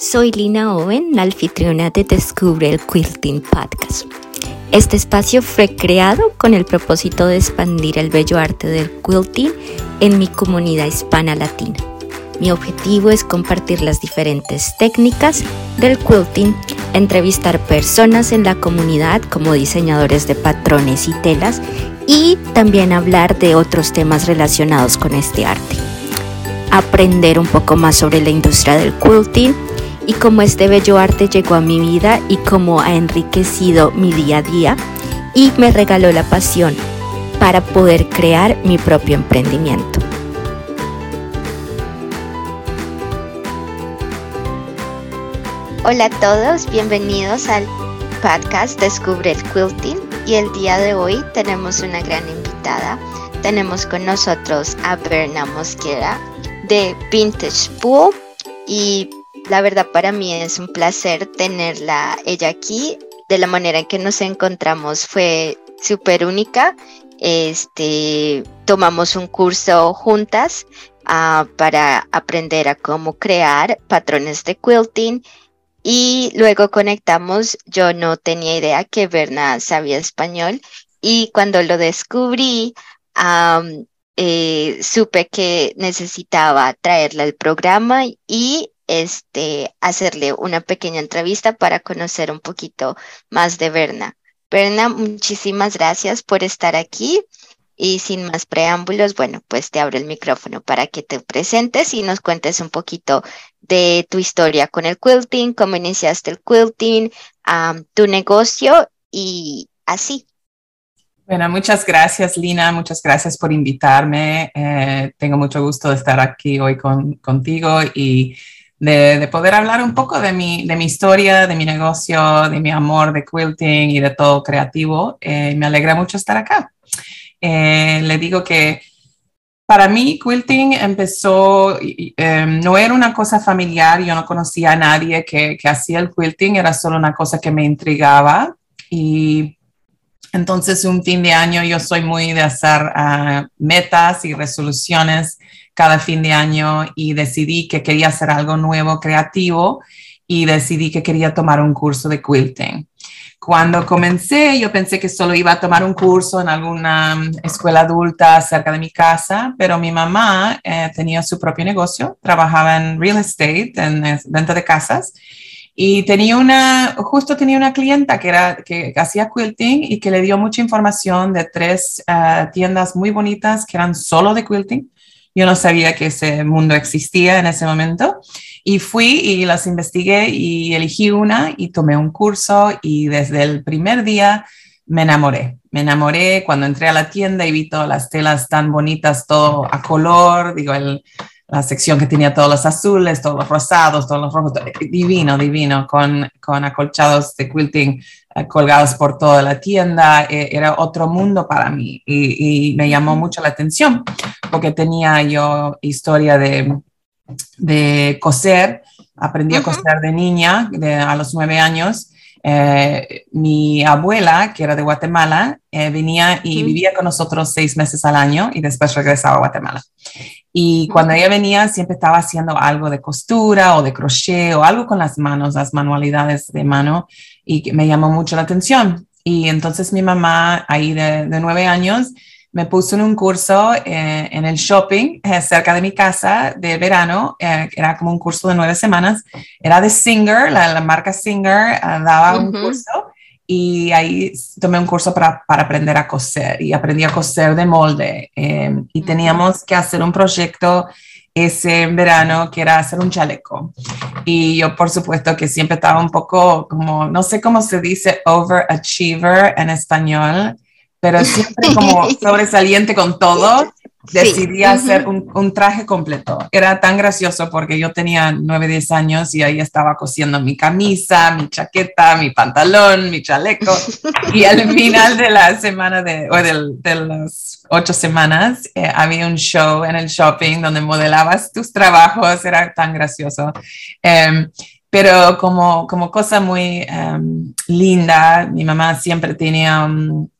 Soy Lina Owen, la anfitriona de Descubre el Quilting Podcast. Este espacio fue creado con el propósito de expandir el bello arte del quilting en mi comunidad hispana latina. Mi objetivo es compartir las diferentes técnicas del quilting, entrevistar personas en la comunidad como diseñadores de patrones y telas y también hablar de otros temas relacionados con este arte. Aprender un poco más sobre la industria del quilting, y cómo este bello arte llegó a mi vida y cómo ha enriquecido mi día a día y me regaló la pasión para poder crear mi propio emprendimiento. Hola a todos, bienvenidos al podcast Descubre el Quilting y el día de hoy tenemos una gran invitada. Tenemos con nosotros a Berna Mosquera de Vintage Pool y la verdad para mí es un placer tenerla ella aquí. De la manera en que nos encontramos fue súper única. Este, tomamos un curso juntas uh, para aprender a cómo crear patrones de quilting y luego conectamos. Yo no tenía idea que Berna sabía español y cuando lo descubrí, eh, supe que necesitaba traerla al programa y este, hacerle una pequeña entrevista para conocer un poquito más de Berna. Berna, muchísimas gracias por estar aquí y sin más preámbulos, bueno, pues te abro el micrófono para que te presentes y nos cuentes un poquito de tu historia con el quilting, cómo iniciaste el quilting, tu negocio y así. Bueno, muchas gracias Lina, muchas gracias por invitarme. Eh, tengo mucho gusto de estar aquí hoy con, contigo y de, poder hablar un poco de mi, de mi historia, de mi negocio, de mi amor de quilting y de todo creativo. Eh, me alegra mucho estar acá. Eh, le digo que para mí quilting empezó, em, no era una cosa familiar, yo no conocía a nadie que, que hacía el quilting, era solo una cosa que me intrigaba y entonces, un fin de año yo soy muy de hacer ah, metas y resoluciones cada fin de año y decidí que quería hacer algo nuevo, creativo y decidí que quería tomar un curso de quilting. Cuando comencé, yo pensé que solo iba a tomar un curso en alguna mm, escuela adulta cerca de mi casa, pero mi mamá eh, tenía su propio negocio, trabajaba en real estate, en venta de casas, y tenía una, justo tenía una clienta que, era, que, hacía quilting y que le dio mucha información de tres eh, tiendas muy bonitas que eran solo de quilting yo no sabía que ese mundo existía en ese momento y fui y las investigué y elegí una y tomé un curso y desde el primer día me enamoré. Me enamoré cuando entré a la tienda y vi todas las telas tan bonitas, todo a color, digo, el, la sección que tenía todos los azules, todos los rosados, todos los rojos, divino, divino, con, con acolchados de quilting eh, colgados por toda la tienda, eh, era otro mundo para mí y, me llamó mucho la atención porque tenía yo historia de, de coser, aprendí a coser de niña a los nueve años. Eh, mi abuela, que era de Guatemala, venía y vivía con nosotros seis meses al año y después regresaba a Guatemala. Y cuando ella venía, siempre estaba haciendo algo de costura o de crochet o algo con las manos, las manualidades de mano, y me llamó mucho la atención. Y entonces mi mamá, ahí de, nueve años, me puso en un curso eh, en el shopping eh, cerca de mi casa de verano, eh, era como un curso de nueve semanas, era de Singer, la, marca Singer daba un curso y ahí tomé un curso para, para, aprender a coser y aprendí a coser de molde em, y teníamos que hacer un proyecto ese verano que era hacer un chaleco. Y yo por supuesto que siempre estaba un poco como no sé cómo se dice overachiever en español pero siempre como sobresaliente con todo decidí hacer un, traje completo. Era tan gracioso porque yo tenía 9, 10 años y ahí estaba cosiendo mi camisa, mi chaqueta, mi pantalón, mi chaleco. y al final de la semana de, o de, las ocho semanas eh, había un show en el shopping donde modelabas tus trabajos. Era tan gracioso. Em, pero como, como cosa muy em, linda, mi mamá siempre tenía... un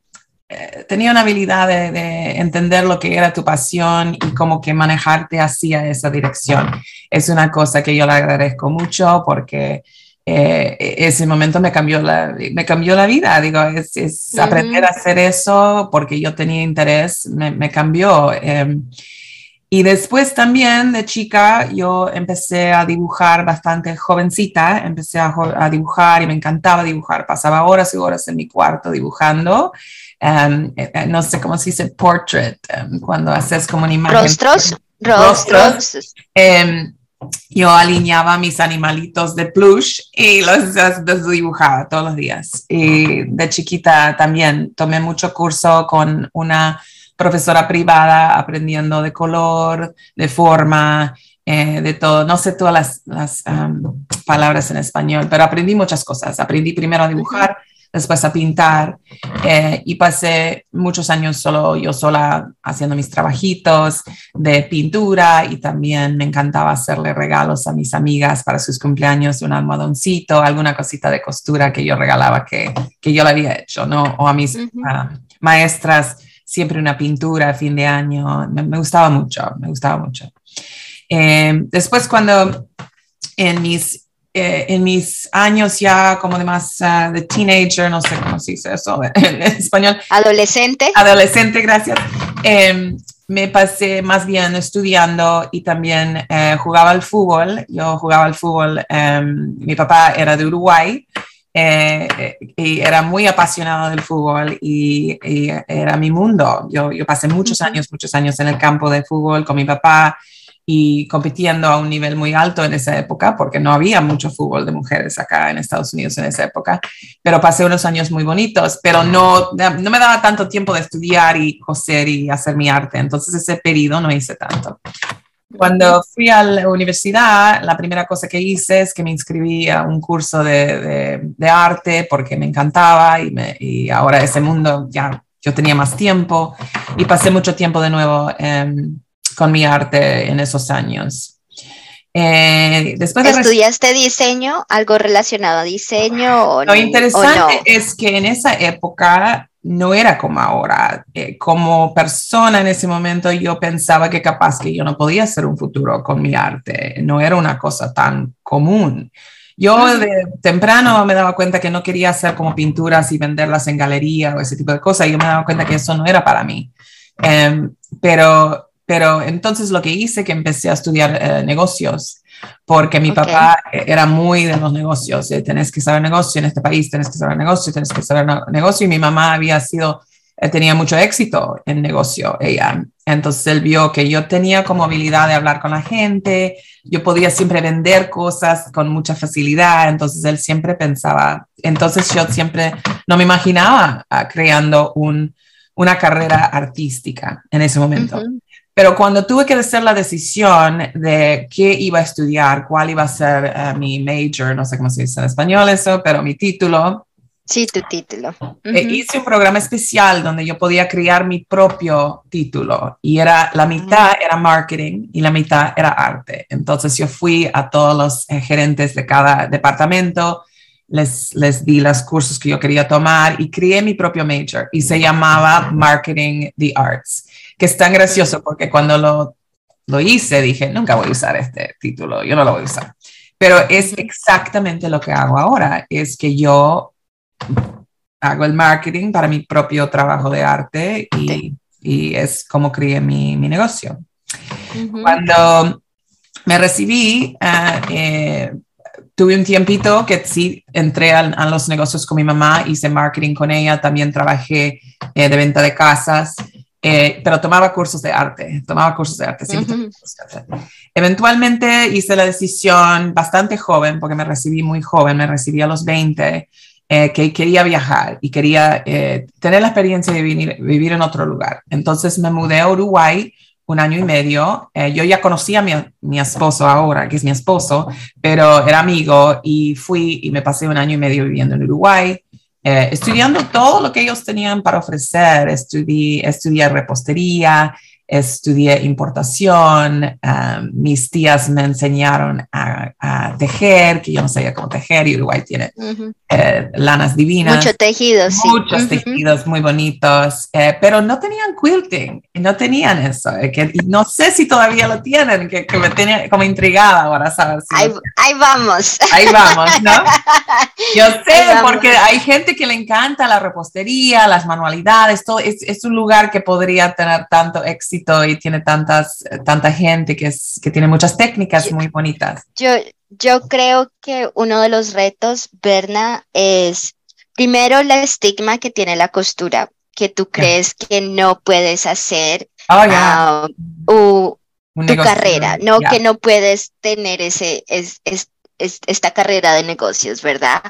tenía una habilidad de, entender lo que era tu pasión y como que manejarte hacia esa dirección. es una cosa que yo le agradezco mucho porque eh, ese momento me cambió la, me cambió la vida, digo, es, aprender a hacer eso porque yo tenía interés, me, me cambió. Em, y después también de chica yo empecé a dibujar bastante jovencita, empecé a, a dibujar y me encantaba dibujar, pasaba horas y horas en mi cuarto dibujando. Eh, no sé cómo se dice portrait, em, cuando haces como una imagen. Rostros. Rostros. Em, yo alineaba mis animalitos de plush y los, dibujaba todos los días. Y de chiquita también tomé mucho curso con una profesora privada aprendiendo de color, de forma, eh, de todo. No sé todas las, palabras en español, pero aprendí muchas cosas. Aprendí primero a dibujar después a pintar eh, y pasé muchos años solo yo sola haciendo mis trabajitos de pintura y también me encantaba hacerle regalos a mis amigas para sus cumpleaños, un almohadoncito, alguna cosita de costura que yo regalaba que, que yo le había hecho, ¿no? O a mis ah, maestras, siempre una pintura a fin de año, me, gustaba mucho, me gustaba mucho. Eh, después cuando en mis eh, en mis años ya como de más ah, de teenager, no sé cómo se dice eso en, español. Adolescente. Adolescente, gracias. Em, me pasé más bien estudiando y también eh, jugaba al fútbol. Yo jugaba al fútbol, em, mi papá era de Uruguay eh, y era muy apasionado del fútbol y, era mi mundo. Yo, yo pasé muchos años, muchos años en el campo de fútbol con mi papá y compitiendo a un nivel muy alto en esa época, porque no había mucho fútbol de mujeres acá en Estados Unidos en esa época, pero pasé unos años muy bonitos, pero no, no me daba tanto tiempo de estudiar y coser y hacer mi arte, entonces ese periodo no hice tanto. Cuando fui a la universidad, la primera cosa que hice es que me inscribí a un curso de, de, arte porque me encantaba y, me, y ahora ese mundo ya yo tenía más tiempo y pasé mucho tiempo de nuevo en con mi arte en esos años. Eh, después ¿Estudiaste diseño? ¿Algo relacionado a diseño? O Lo interesante es que en esa época no era como ahora. Eh, como persona en ese momento yo pensaba que capaz que yo no podía hacer un futuro con mi arte. No era una cosa tan común. Yo de temprano me daba cuenta que no quería hacer como pinturas y venderlas en galería o ese tipo de cosas. Yo me daba cuenta que eso no era para mí. Em, pero pero entonces lo que hice que empecé a estudiar eh, negocios, porque mi papá era muy de los negocios, eh, tenés que saber negocio en este país, tenés que saber negocio, tenés que saber negocio, y mi mamá había sido, eh, tenía mucho éxito en negocio, ella. Entonces él vio que yo tenía como habilidad de hablar con la gente, yo podía siempre vender cosas con mucha facilidad, entonces él siempre pensaba, entonces yo siempre no me imaginaba ah, creando un, una carrera artística en ese momento. Pero cuando tuve que hacer la decisión de qué iba a estudiar, cuál iba a ser eh, mi major, no sé cómo se dice en español eso, pero mi título. Sí, tu título. Eh, hice un programa especial donde yo podía crear mi propio título y era la mitad era marketing y la mitad era arte. Entonces yo fui a todos los eh, gerentes de cada departamento, les, les di los cursos que yo quería tomar y creé mi propio major y se llamaba Marketing the Arts que es tan gracioso porque cuando lo, lo hice dije, nunca voy a usar este título, yo no lo voy a usar. Pero es exactamente lo que hago ahora, es que yo hago el marketing para mi propio trabajo de arte y, y es como creé mi, mi negocio. Cuando me recibí, uh, eh, tuve un tiempito que sí entré a, a, los negocios con mi mamá, hice marketing con ella, también trabajé eh, de venta de casas eh, pero tomaba cursos de arte, tomaba cursos de arte. Eventualmente hice la decisión bastante joven, porque me recibí muy joven, me recibí a los 20, eh, que quería viajar y quería eh, tener la experiencia de vivir, vivir en otro lugar. Entonces me mudé a Uruguay un año y medio. yo ya conocía a mi, mi, esposo ahora, que es mi esposo, pero era amigo y fui y me pasé un año y medio viviendo en Uruguay. Eh, estudiando todo lo que ellos tenían para ofrecer. Estudié, estudié repostería, estudié importación, um, mis tías me enseñaron a, tejer, que yo no sabía cómo tejer, y Uruguay tiene eh, lanas divinas. Muchos tejidos, sí. Muchos tejidos muy bonitos, eh, pero no tenían quilting, no tenían eso, eh, que, no sé si todavía lo tienen, que, me tenía como intrigada ahora, ¿sabes? ahí, ahí, vamos. Ahí vamos, ¿no? Yo sé, porque hay gente que le encanta la repostería, las manualidades, todo, es, es un lugar que podría tener tanto éxito y tiene tantas, tanta gente que, es, que tiene muchas técnicas muy bonitas. Yo, yo creo que uno de los retos, Berna, es primero la estigma que tiene la costura, que tú crees que no puedes hacer oh, tu carrera, no que no puedes tener ese, es, es, esta carrera de negocios, ¿verdad?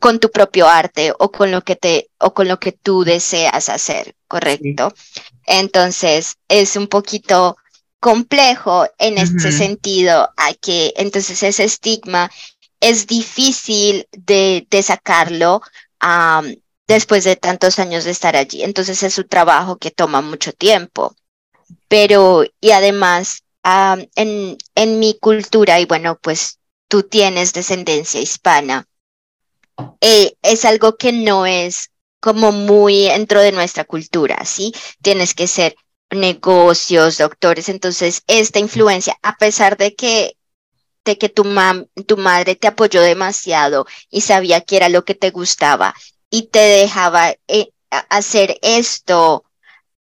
con tu propio arte o con lo que te o con lo que tú deseas hacer, ¿correcto? Entonces es un poquito complejo en este sentido, a que entonces ese estigma es difícil de, sacarlo después de tantos años de estar allí. Entonces es un trabajo que toma mucho tiempo. Pero, y además, en, en mi cultura, y bueno, pues tú tienes descendencia hispana, eh, es algo que no es como muy dentro de nuestra cultura, ¿sí? Tienes que ser negocios, doctores, entonces esta influencia, a pesar de que de que tu, tu madre te apoyó demasiado y sabía que era lo que te gustaba y te dejaba eh, hacer esto,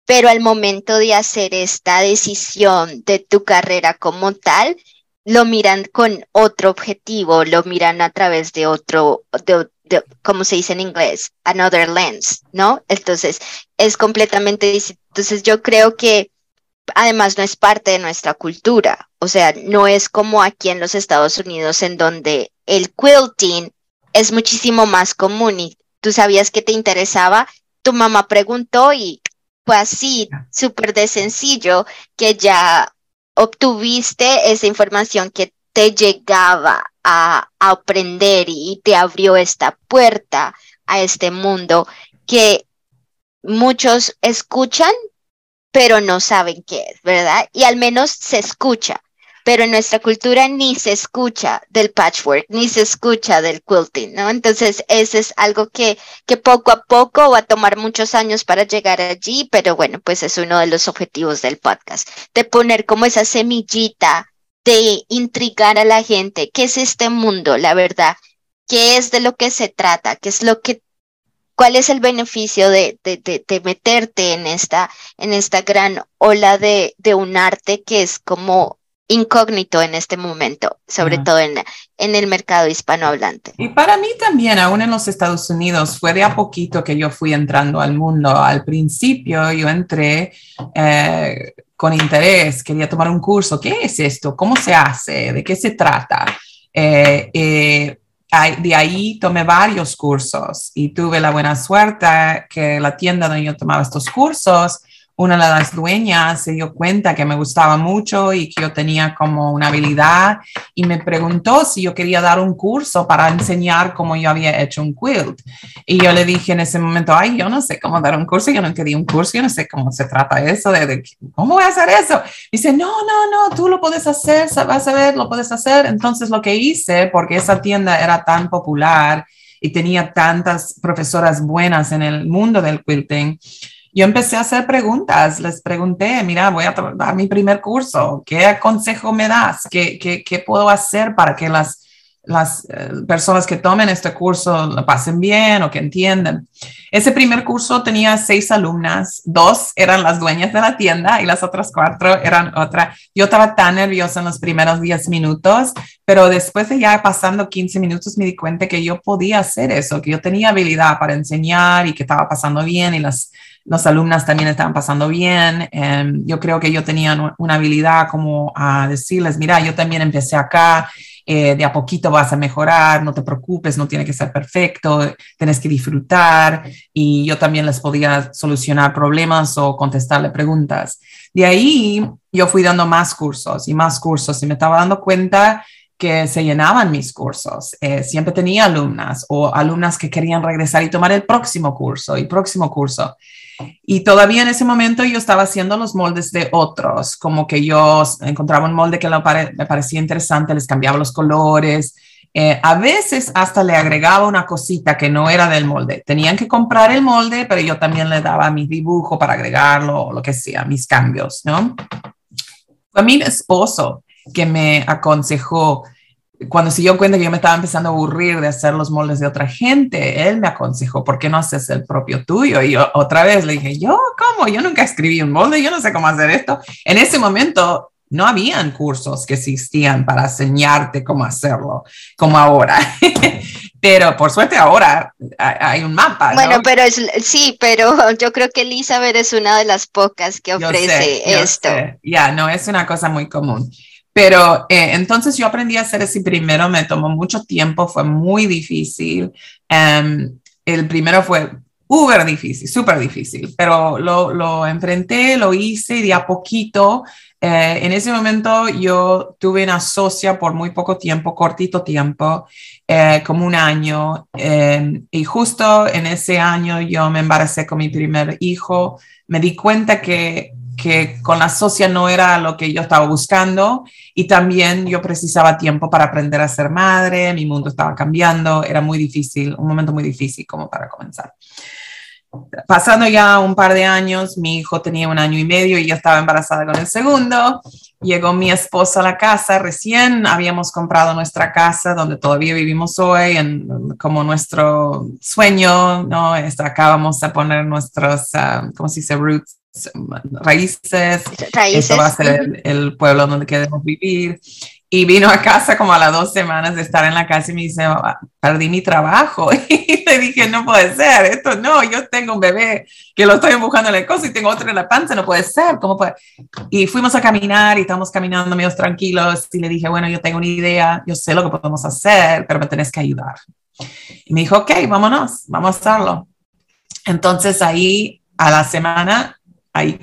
pero al momento de hacer esta decisión de tu carrera como tal, lo miran con otro objetivo, lo miran a través de otro, de, como se dice en inglés, another lens, ¿no? Entonces, es completamente distinto. Entonces, yo creo que además no es parte de nuestra cultura, o sea, no es como aquí en los Estados Unidos en donde el quilting es muchísimo más común y tú sabías que te interesaba, tu mamá preguntó y fue así, súper de sencillo, que ya obtuviste esa información que te llegaba a, aprender y te abrió esta puerta a este mundo que muchos escuchan, pero no saben qué es, ¿verdad? Y al menos se escucha pero en nuestra cultura ni se escucha del patchwork, ni se escucha del quilting, ¿no? Entonces, ese es algo que, que poco a poco va a tomar muchos años para llegar allí, pero bueno, pues es uno de los objetivos del podcast, de poner como esa semillita, de intrigar a la gente, ¿qué es este mundo, la verdad? ¿Qué es de lo que se trata? ¿Qué es lo que ¿Cuál es el beneficio de, de, de, meterte en esta, en esta gran ola de, de un arte que es como incógnito en este momento, sobre todo en, en, el mercado hispanohablante. Y para mí también, aún en los Estados Unidos, fue de a poquito que yo fui entrando al mundo. Al principio yo entré eh, con interés, quería tomar un curso. ¿Qué es esto? ¿Cómo se hace? ¿De qué se trata? Eh, eh, de ahí tomé varios cursos y tuve la buena suerte que la tienda donde yo tomaba estos cursos una de las dueñas se dio cuenta que me gustaba mucho y que yo tenía como una habilidad y me preguntó si yo quería dar un curso para enseñar cómo yo había hecho un quilt. Y yo le dije en ese momento, ay, yo no sé cómo dar un curso, yo no quería un curso, yo no sé cómo se trata eso, de, cómo voy a hacer eso. dice, no, no, no, tú lo puedes hacer, vas a ver, lo puedes hacer. Entonces lo que hice, porque esa tienda era tan popular y tenía tantas profesoras buenas en el mundo del quilting, yo empecé a hacer preguntas, les pregunté, mira, voy a dar mi primer curso, ¿qué consejo me das? ¿Qué, qué, qué puedo hacer para que las, las eh, personas que tomen este curso lo pasen bien o que entiendan? Ese primer curso tenía seis alumnas, dos eran las dueñas de la tienda y las otras cuatro eran otra. Yo estaba tan nerviosa en los primeros diez minutos, pero después de ya pasando 15 minutos me di cuenta que yo podía hacer eso, que yo tenía habilidad para enseñar y que estaba pasando bien y las los alumnas también estaban pasando bien. Em, yo creo que yo tenía una habilidad como a decirles, mira, yo también empecé acá, eh, de a poquito vas a mejorar, no te preocupes, no tiene que ser perfecto, tienes que disfrutar y yo también les podía solucionar problemas o contestarle preguntas. De ahí yo fui dando más cursos y más cursos y me estaba dando cuenta que se llenaban mis cursos. Eh, siempre tenía alumnas o alumnas que querían regresar y tomar el próximo curso y próximo curso. Y todavía en ese momento yo estaba haciendo los moldes de otros, como que yo encontraba un molde que me parecía interesante, les cambiaba los colores. Eh, a veces hasta le agregaba una cosita que no era del molde. Tenían que comprar el molde, pero yo también le daba mi dibujo para agregarlo lo que sea, mis cambios, ¿no? Fue mi esposo que me aconsejó, cuando se dio cuenta que yo me estaba empezando a aburrir de hacer los moldes de otra gente, él me aconsejó, ¿por qué no haces el propio tuyo? Y yo otra vez le dije, yo, ¿cómo? Yo nunca escribí un molde, yo no sé cómo hacer esto. En ese momento no habían cursos que existían para enseñarte cómo hacerlo, como ahora. pero por suerte ahora hay un mapa. Bueno, pero es, sí, pero yo creo que Elizabeth es una de las pocas que ofrece esto. Ya, no es una cosa muy común. Pero eh, entonces yo aprendí a hacer ese primero, me tomó mucho tiempo, fue muy difícil. Em, el primero fue uber difícil, súper difícil, pero lo, enfrenté, lo hice de a poquito. Eh, en ese momento yo tuve una socia por muy poco tiempo, cortito tiempo, eh, como un año, em, y justo en ese año yo me embaracé con mi primer hijo, me di cuenta que que con la socia no era lo que yo estaba buscando y también yo precisaba tiempo para aprender a ser madre, mi mundo estaba cambiando, era muy difícil, un momento muy difícil como para comenzar. Pasando ya un par de años, mi hijo tenía un año y medio y ya estaba embarazada con el segundo. Llegó mi esposa a la casa, recién habíamos comprado nuestra casa donde todavía vivimos hoy, en, como nuestro sueño, ¿no? Acá vamos a poner nuestros, uh, ¿cómo se dice? Roots, raíces, raíces. va a ser el, pueblo donde queremos vivir. Y vino a casa como a las dos semanas de estar en la casa y me dice, ah, perdí mi trabajo. Y le dije, no puede ser, esto no, yo tengo un bebé que lo estoy empujando en el coso y tengo otro en la panza, no puede ser, ¿cómo puede? Y fuimos a caminar y estamos caminando medio tranquilos y le dije, bueno, yo tengo una idea, yo sé lo que podemos hacer, pero me tenés que ayudar. Y me dijo, ok, vámonos, vamos a hacerlo. Entonces ahí a la semana ahí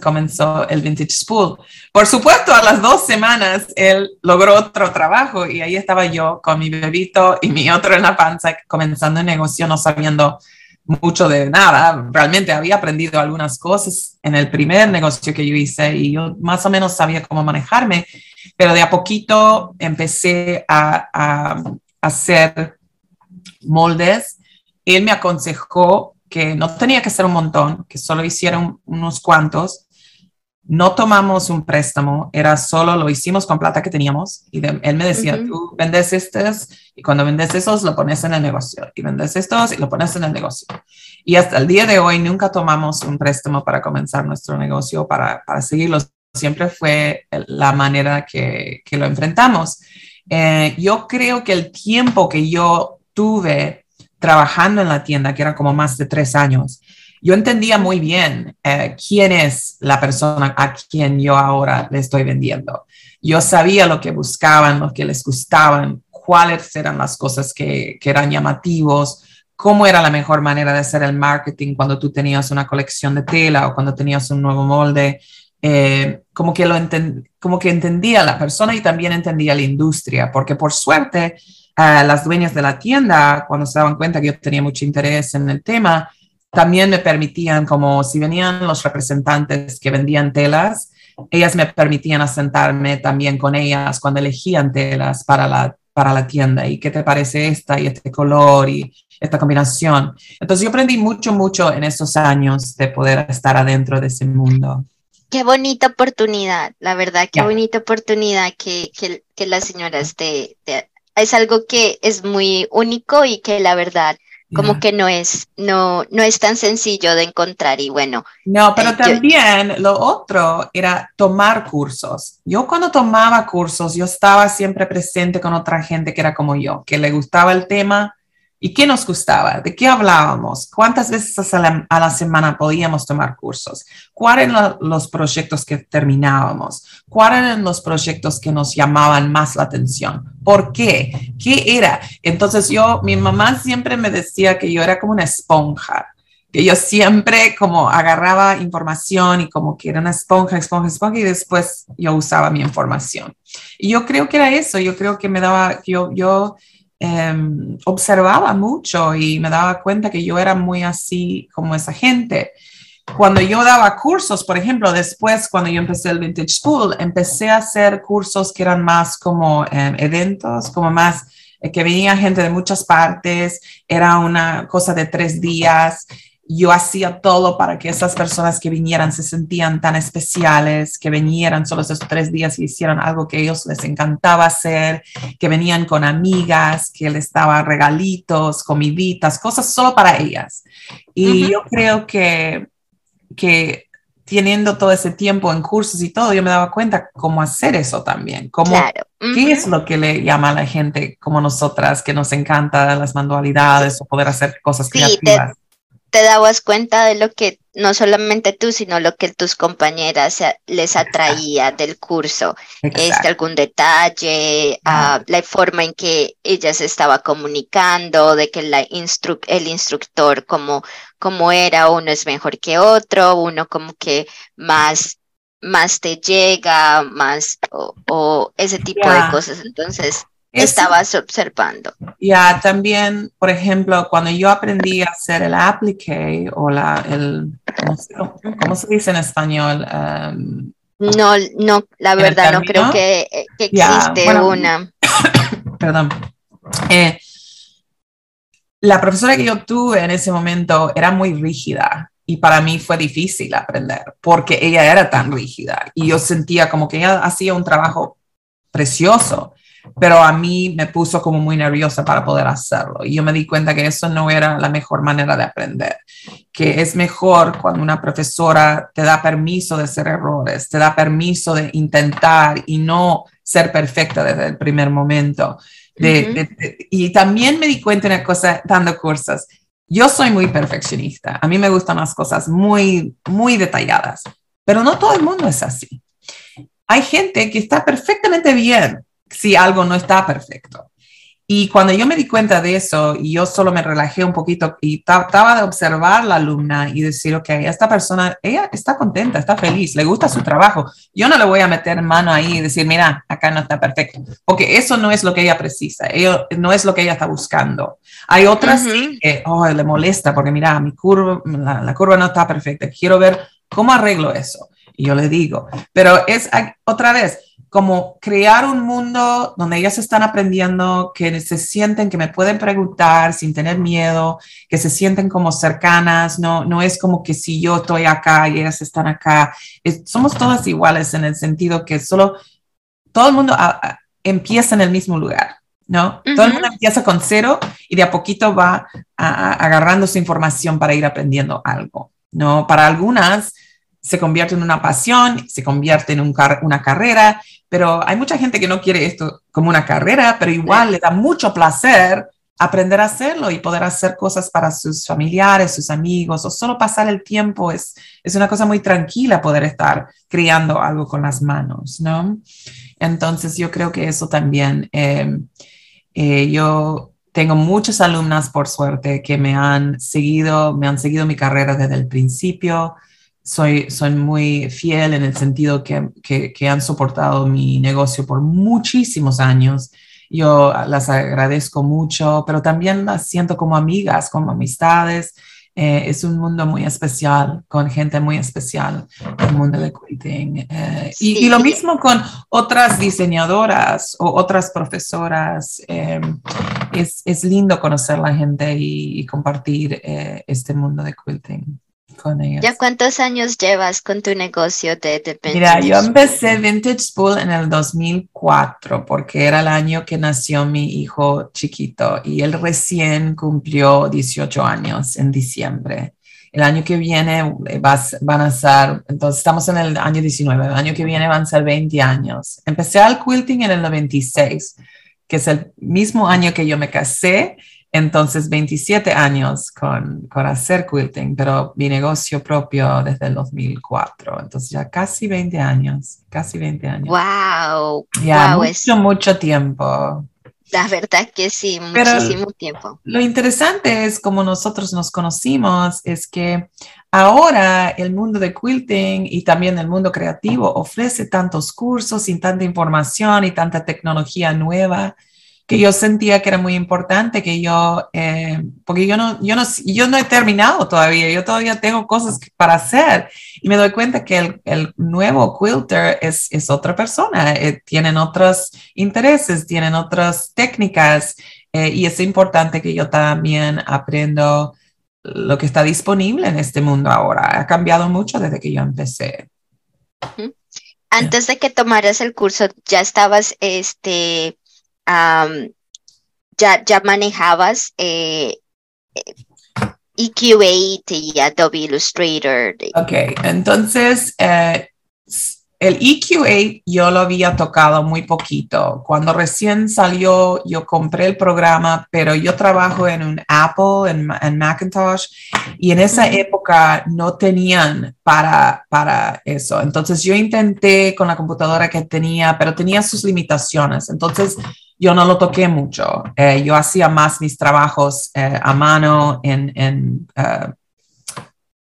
comenzó el Vintage Spool. Por supuesto, a las dos semanas él logró otro trabajo y ahí estaba yo con mi bebito y mi otro en la panza comenzando el negocio, no sabiendo mucho de nada. Realmente había aprendido algunas cosas en el primer negocio que yo hice y yo más o menos sabía cómo manejarme, pero de a poquito empecé a hacer moldes. Él me aconsejó que no tenía que ser un montón, que solo hicieron unos cuantos. No tomamos un préstamo, era solo lo hicimos con plata que teníamos. Y él me decía, tú vendes estos y cuando vendes esos lo pones en el negocio. Y vendes estos y lo pones en el negocio. Y hasta el día de hoy nunca tomamos un préstamo para comenzar nuestro negocio, para, para seguirlo. Siempre fue la manera que, que lo enfrentamos. Eh, yo creo que el tiempo que yo tuve trabajando en la tienda, que era como más de tres años, yo entendía muy bien eh, quién es la persona a quien yo ahora le estoy vendiendo. Yo sabía lo que buscaban, lo que les gustaban, cuáles eran las cosas que, que eran llamativos, cómo era la mejor manera de hacer el marketing cuando tú tenías una colección de tela o cuando tenías un nuevo molde. Eh, como, que lo como que entendía la persona y también entendía la industria, porque por suerte las dueñas de la tienda, cuando se daban cuenta que yo tenía mucho interés en el tema, también me permitían, como si venían los representantes que vendían telas, ellas me permitían asentarme también con ellas cuando elegían telas para la, para la tienda. ¿Y qué te parece esta y este color y esta combinación? Entonces yo aprendí mucho, mucho en esos años de poder estar adentro de ese mundo. Qué bonita oportunidad, la verdad, qué bonita oportunidad que, que, que las señoras te, te es algo que es muy único y que la verdad como que no es, no, no es tan sencillo de encontrar y bueno. No, pero eh, también lo otro era tomar cursos. Yo cuando tomaba cursos, yo estaba siempre presente con otra gente que era como yo, que le gustaba el tema ¿Y qué nos gustaba? ¿De qué hablábamos? ¿Cuántas veces a la, semana podíamos tomar cursos? ¿Cuáles eran los proyectos que terminábamos? ¿Cuáles eran los proyectos que nos llamaban más la atención? ¿Por qué? ¿Qué era? Entonces yo, mi mamá siempre me decía que yo era como una esponja, que yo siempre como agarraba información y como que era una esponja, esponja, esponja y después yo usaba mi información. Y yo creo que era eso, yo creo que me daba, yo, yo Em, observaba mucho y me daba cuenta que yo era muy así como esa gente. cuando yo daba cursos, por ejemplo, después cuando yo empecé el Vintage School, empecé a hacer cursos que eran más como em, eventos, como más eh, que venía gente de muchas partes, era una cosa de tres días. Yo hacía todo para que esas personas que vinieran se sentían tan especiales, que vinieran solo esos tres días y hicieran algo que a ellos les encantaba hacer, que venían con amigas, que les daba regalitos, comiditas, cosas solo para ellas. Y yo creo que que teniendo todo ese tiempo en cursos y todo, yo me daba cuenta cómo hacer eso también. Cómo, ¿Qué es lo que le llama a la gente como nosotras, que nos encanta las manualidades o poder hacer cosas creativas? te dabas cuenta de lo que no solamente tú, sino lo que tus compañeras les atraía del curso, este, algún detalle, ah, la forma en que ella se estaba comunicando, de que la el instructor como, como era, uno es mejor que otro, uno como que más, más te llega, más o ese tipo de cosas. Entonces, estabas observando. Ya, también, por ejemplo, cuando yo aprendí a hacer el applique o la, el, ¿cómo se, dice en español? Um, no, no, la verdad no creo que, existe una. Perdón. Eh, la profesora que yo tuve en ese momento era muy rígida y para mí fue difícil aprender porque ella era tan rígida y yo sentía como que ella hacía un trabajo precioso, pero a mí me puso como muy nerviosa para poder hacerlo. Y yo me di cuenta que eso no era la mejor manera de aprender, que es mejor cuando una profesora te da permiso de hacer errores, te da permiso de intentar y no ser perfecta desde el primer momento. y también me di cuenta de una cosa dando cursos. Yo soy muy perfeccionista. A mí me gustan las cosas muy, muy detalladas, pero no todo el mundo es así. Hay gente que está perfectamente bien si algo no está perfecto. Y cuando yo me di cuenta de eso, y yo solo me relajé un poquito y trataba de observar la alumna y decir, ok, esta persona, ella está contenta, está feliz, le gusta su trabajo. Yo no le voy a meter mano ahí y decir, mira, acá no está perfecto, porque eso no es lo que ella precisa, ello, no es lo que ella está buscando. Hay otras que, oh, le molesta porque mira, mi curva, la, la curva no está perfecta, quiero ver cómo arreglo eso. Y yo le digo, pero es otra vez, como crear un mundo donde ellas están aprendiendo, que se sienten que me pueden preguntar sin tener miedo, que se sienten como cercanas, no, no es como que si yo estoy acá y ellas están acá, somos todas iguales en el sentido que solo todo el mundo empieza en el mismo lugar. ¿No? Todo el mundo empieza con cero y de a poquito va agarrando su información para ir aprendiendo algo, ¿no? Para algunas, se convierte en una pasión, se convierte en una carrera, pero hay mucha gente que no quiere esto como una carrera, pero igual le da mucho placer aprender a hacerlo y poder hacer cosas para sus familiares, sus amigos, o solo pasar el tiempo. Es, es una cosa muy tranquila poder estar creando algo con las manos, ¿no? Entonces yo creo que eso también, eh, eh, yo tengo muchas alumnas, por suerte, que me han seguido, me han seguido mi carrera desde el principio, soy, soy muy fiel en el sentido que, que, han soportado mi negocio por muchísimos años. Yo las agradezco mucho, pero también las siento como amigas, como amistades. Eh, es un mundo muy especial, con gente muy especial, el mundo de quilting. Eh, y, lo mismo con otras diseñadoras o otras profesoras. Eh, es, es, lindo conocer la gente y, y compartir este mundo de quilting. ¿Ya cuántos años llevas con tu negocio de, de Mira, yo empecé Vintage Spool en el 2004 porque era el año que nació mi hijo chiquito y él recién cumplió 18 años en diciembre. El año que viene eh, van a ser, entonces estamos en el año 19, el año que viene van a ser 20 años. Empecé al quilting en el 96, que es el mismo año que yo me casé entonces, 27 años con, con hacer quilting, pero mi negocio propio desde el 2004. Entonces, ya casi 20 años, casi 20 años. ¡Wow! Ya, mucho, mucho tiempo. La verdad que sí, muchísimo tiempo. Lo interesante es como nosotros nos conocimos, es que ahora el mundo de quilting y también el mundo creativo ofrece tantos cursos y tanta información y tanta tecnología nueva que yo sentía que era muy importante, que yo, eh, porque yo no, yo, no, yo no he terminado todavía, yo todavía tengo cosas para hacer y me doy cuenta que el, el nuevo quilter es, es otra persona, eh, tienen otros intereses, tienen otras técnicas eh, y es importante que yo también aprendo lo que está disponible en este mundo ahora. Ha cambiado mucho desde que yo empecé. Antes de que tomaras el curso, ya estabas, este, ya, ya manejabas eh, EQ8 y Adobe Illustrator. Ok, entonces eh, el EQ8 yo lo había tocado muy poquito. Cuando recién salió, yo compré el programa, pero yo trabajo en un Apple, en, Macintosh, y en esa época no tenían para, para eso. Entonces yo intenté con la computadora que tenía, pero tenía sus limitaciones. Entonces yo no lo toqué mucho. Eh, yo hacía más mis trabajos eh, a mano en, en uh,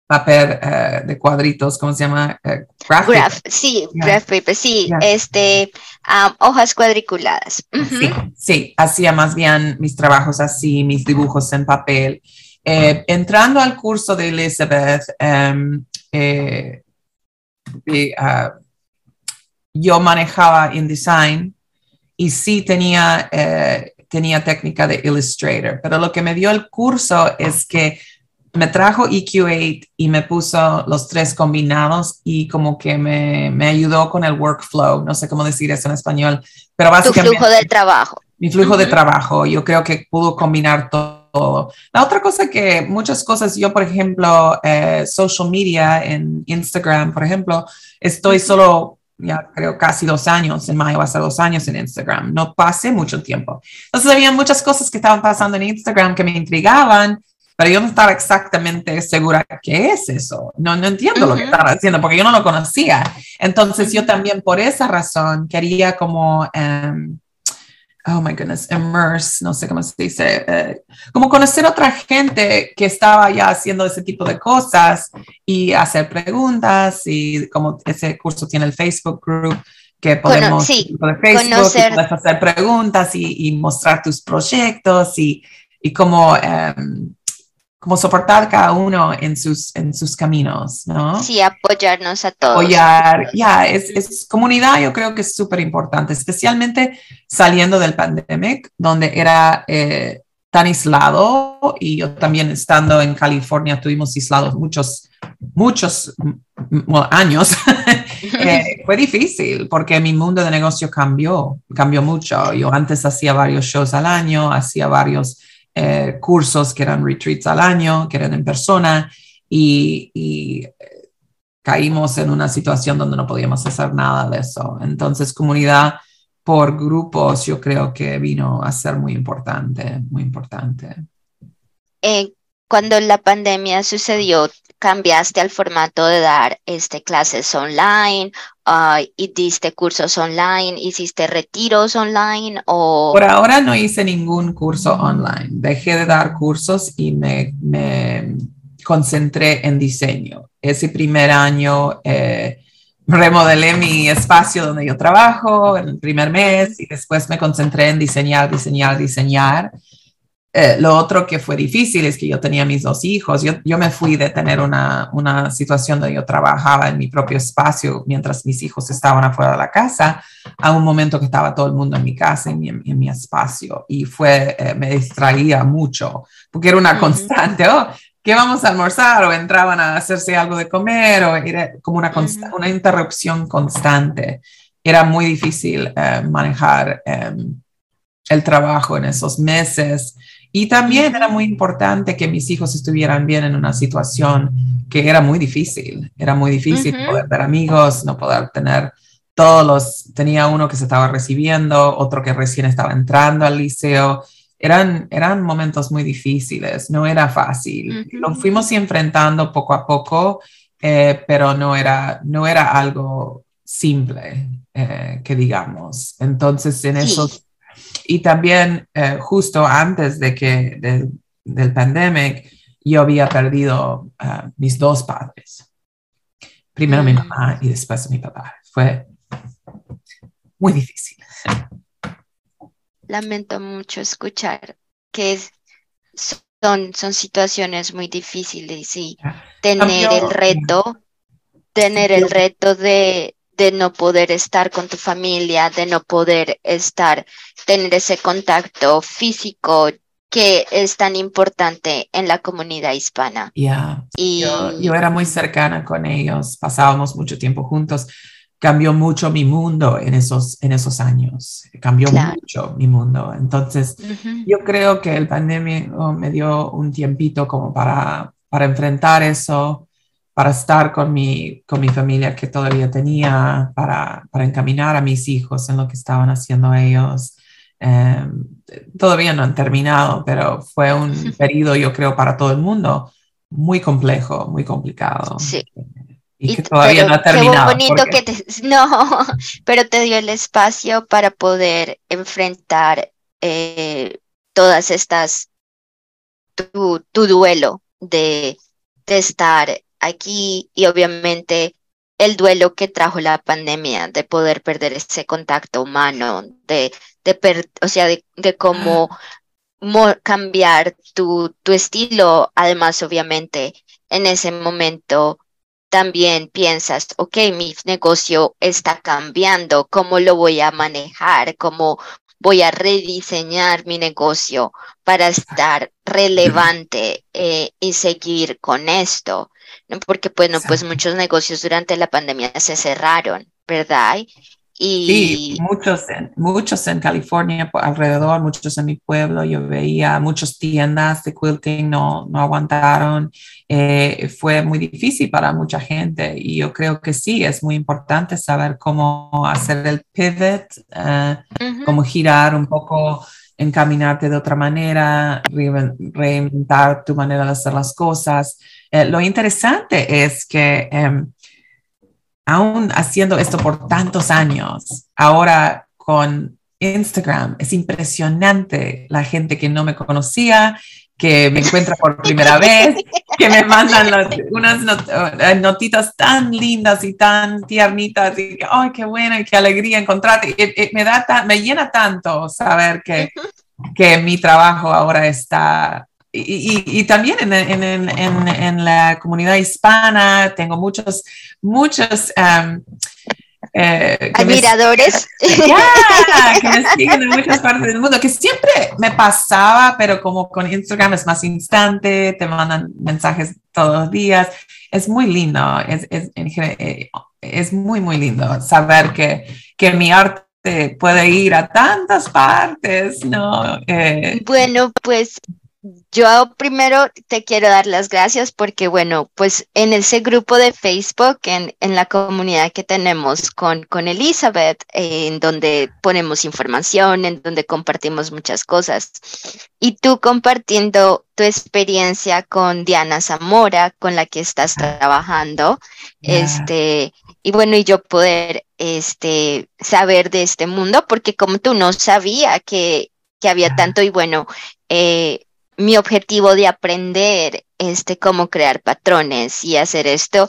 papel eh, de cuadritos, ¿cómo se llama? Eh, graph, sí, graph paper, sí, este, um, hojas cuadriculadas. Sí, sí, hacía más bien mis trabajos así, mis dibujos en papel. Eh, entrando al curso de Elizabeth, em, ah, yo manejaba InDesign y sí tenía, tenía técnica de Illustrator, pero lo que me dio el curso es que me trajo EQ8 y me puso los tres combinados y como que me, me, ayudó con el workflow, no sé cómo decir eso en español, pero básicamente... Tu flujo de trabajo. Mi flujo de trabajo, yo creo que pudo combinar todo. La otra cosa que muchas cosas, yo por ejemplo, eh, social media en Instagram, por ejemplo, estoy solo ya creo casi dos años, en mayo va a ser dos años en Instagram, no pasé mucho tiempo. Entonces había muchas cosas que estaban pasando en Instagram que me intrigaban pero yo no estaba exactamente segura qué es eso. No, no entiendo lo que estaba haciendo porque yo no lo conocía. Entonces yo también por esa razón quería como, um, oh my goodness, immerse, no sé cómo se dice, eh, como conocer otra gente que estaba ya haciendo ese tipo de cosas y hacer preguntas y como ese curso tiene el Facebook group que podemos sí, Facebook, hacer preguntas y, y, mostrar tus proyectos y, y como um, como soportar cada uno en sus, en sus caminos, ¿no? Sí, apoyarnos a todos. Apoyar, ya, es, es, comunidad yo creo que es súper importante, especialmente saliendo del pandemic, donde era eh, tan aislado y yo también estando en California tuvimos aislados muchos, muchos años. eh, fue difícil porque mi mundo de negocio cambió, cambió mucho. Yo antes hacía varios shows al año, hacía varios eh, cursos que eran retreats al año, que eran en persona, y, eh, caímos en una situación donde no podíamos hacer nada de eso. Entonces, comunidad por grupos, yo creo que vino a ser muy importante, muy importante. Eh, cuando la pandemia sucedió, cambiaste al formato de dar este, clases online y diste cursos online, hiciste retiros online o... Por ahora no hice ningún curso online. Dejé de dar cursos y me, me concentré en diseño. Ese primer año eh, remodelé mi espacio donde yo trabajo en el primer mes y después me concentré en diseñar, diseñar, diseñar. Eh, lo otro que fue difícil es que yo tenía mis dos hijos. Yo, yo me fui de tener una, una, situación donde yo trabajaba en mi propio espacio mientras mis hijos estaban afuera de la casa a un momento que estaba todo el mundo en mi casa, en mi, en mi espacio. Y fue, eh, me distraía mucho porque era una constante. Oh, ¿Qué vamos a almorzar? O entraban a hacerse algo de comer o era como una, una interrupción constante. Era muy difícil eh, manejar em, el trabajo en esos meses y también era muy importante que mis hijos estuvieran bien en una situación que era muy difícil. Era muy difícil poder ver amigos, no poder tener todos los, tenía uno que se estaba recibiendo, otro que recién estaba entrando al liceo. Eran, eran momentos muy difíciles, no era fácil. Lo fuimos enfrentando poco a poco, eh, pero no era, no era algo simple, eh, que digamos. Entonces, en esos y también eh, justo antes de que del pandemic, yo había perdido uh, mis dos padres. Primero mi mm. mamá y después mi papá. Fue muy difícil. lamento mucho escuchar que son, son situaciones muy difíciles y tener el reto, tener el reto de, de no poder estar con tu familia, de no poder estar, tener ese contacto físico que es tan importante en la comunidad hispana. Ya, y... yo, era muy cercana con ellos, pasábamos mucho tiempo juntos. Cambió mucho mi mundo en esos, en esos años, cambió mucho mi mundo. Entonces, yo creo que el pandemia oh, me dio un tiempito como para, para enfrentar eso, para estar con mi, con mi familia que todavía tenía, para, para encaminar a mis hijos en lo que estaban haciendo ellos. Em, todavía no han terminado, pero fue un periodo, yo creo, para todo el mundo muy complejo, muy complicado. Sí. Y, que todavía no ha terminado. Qué bonito que te, no, pero te dio el espacio para poder enfrentar eh, todas estas, tu, tu duelo de, de estar aquí y obviamente el duelo que trajo la pandemia, de poder perder ese contacto humano, de, de o sea, de, de cómo cambiar tu, tu estilo. Además, obviamente, en ese momento también piensas, ok, mi negocio está cambiando, ¿cómo lo voy a manejar? ¿Cómo voy a rediseñar mi negocio para estar relevante eh, y seguir con esto? Porque, bueno, pues muchos negocios durante la pandemia se cerraron, ¿verdad? Y... Sí, muchos en, muchos en California alrededor, muchos en mi pueblo, yo veía muchas tiendas de quilting no, no aguantaron. Eh, fue muy difícil para mucha gente y yo creo que sí, es muy importante saber cómo hacer el pivot, eh, cómo girar un poco, encaminarte de otra manera, reinventar tu manera de hacer las cosas. Eh, lo interesante es que em, aún haciendo esto por tantos años, ahora con Instagram, es impresionante la gente que no me conocía, que me encuentra por primera vez, que me mandan unas eh, notitas tan lindas y tan tiernitas y que, ¡ay, qué buena y qué alegría encontrarte! me, da me llena tanto saber que, que mi trabajo ahora está y, también en, en, en, en, la comunidad hispana tengo muchos, muchos um, eh, admiradores. que me siguen en muchas partes del mundo, que siempre me pasaba, pero como con Instagram es más instante, te mandan mensajes todos los días. Es muy lindo, es, es, eh, es muy, muy lindo saber que, que mi arte puede ir a tantas partes, ¿no? Eh, bueno, pues yo primero te quiero dar las gracias porque, bueno, pues en ese grupo de Facebook, en, en la comunidad que tenemos con, con Elizabeth, en donde ponemos información, en donde compartimos muchas cosas, y tú compartiendo tu experiencia con Diana Zamora, con la que estás trabajando, este, y bueno, y yo poder este, saber de este mundo, porque como tú no sabía que, que había tanto, y bueno, eh, mi objetivo de aprender este, cómo crear patrones y hacer esto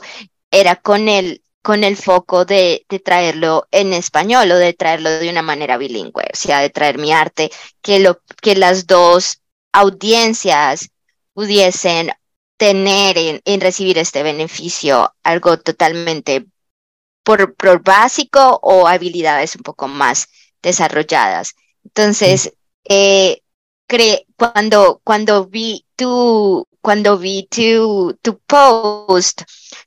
era con el, con el foco de, de, traerlo en español o de traerlo de una manera bilingüe, o sea, de traer mi arte, que, lo, que las dos audiencias pudiesen tener en, en recibir este beneficio algo totalmente por, por, básico o habilidades un poco más desarrolladas. Entonces, eh, cuando, cuando vi tu, cuando vi tu, tu post,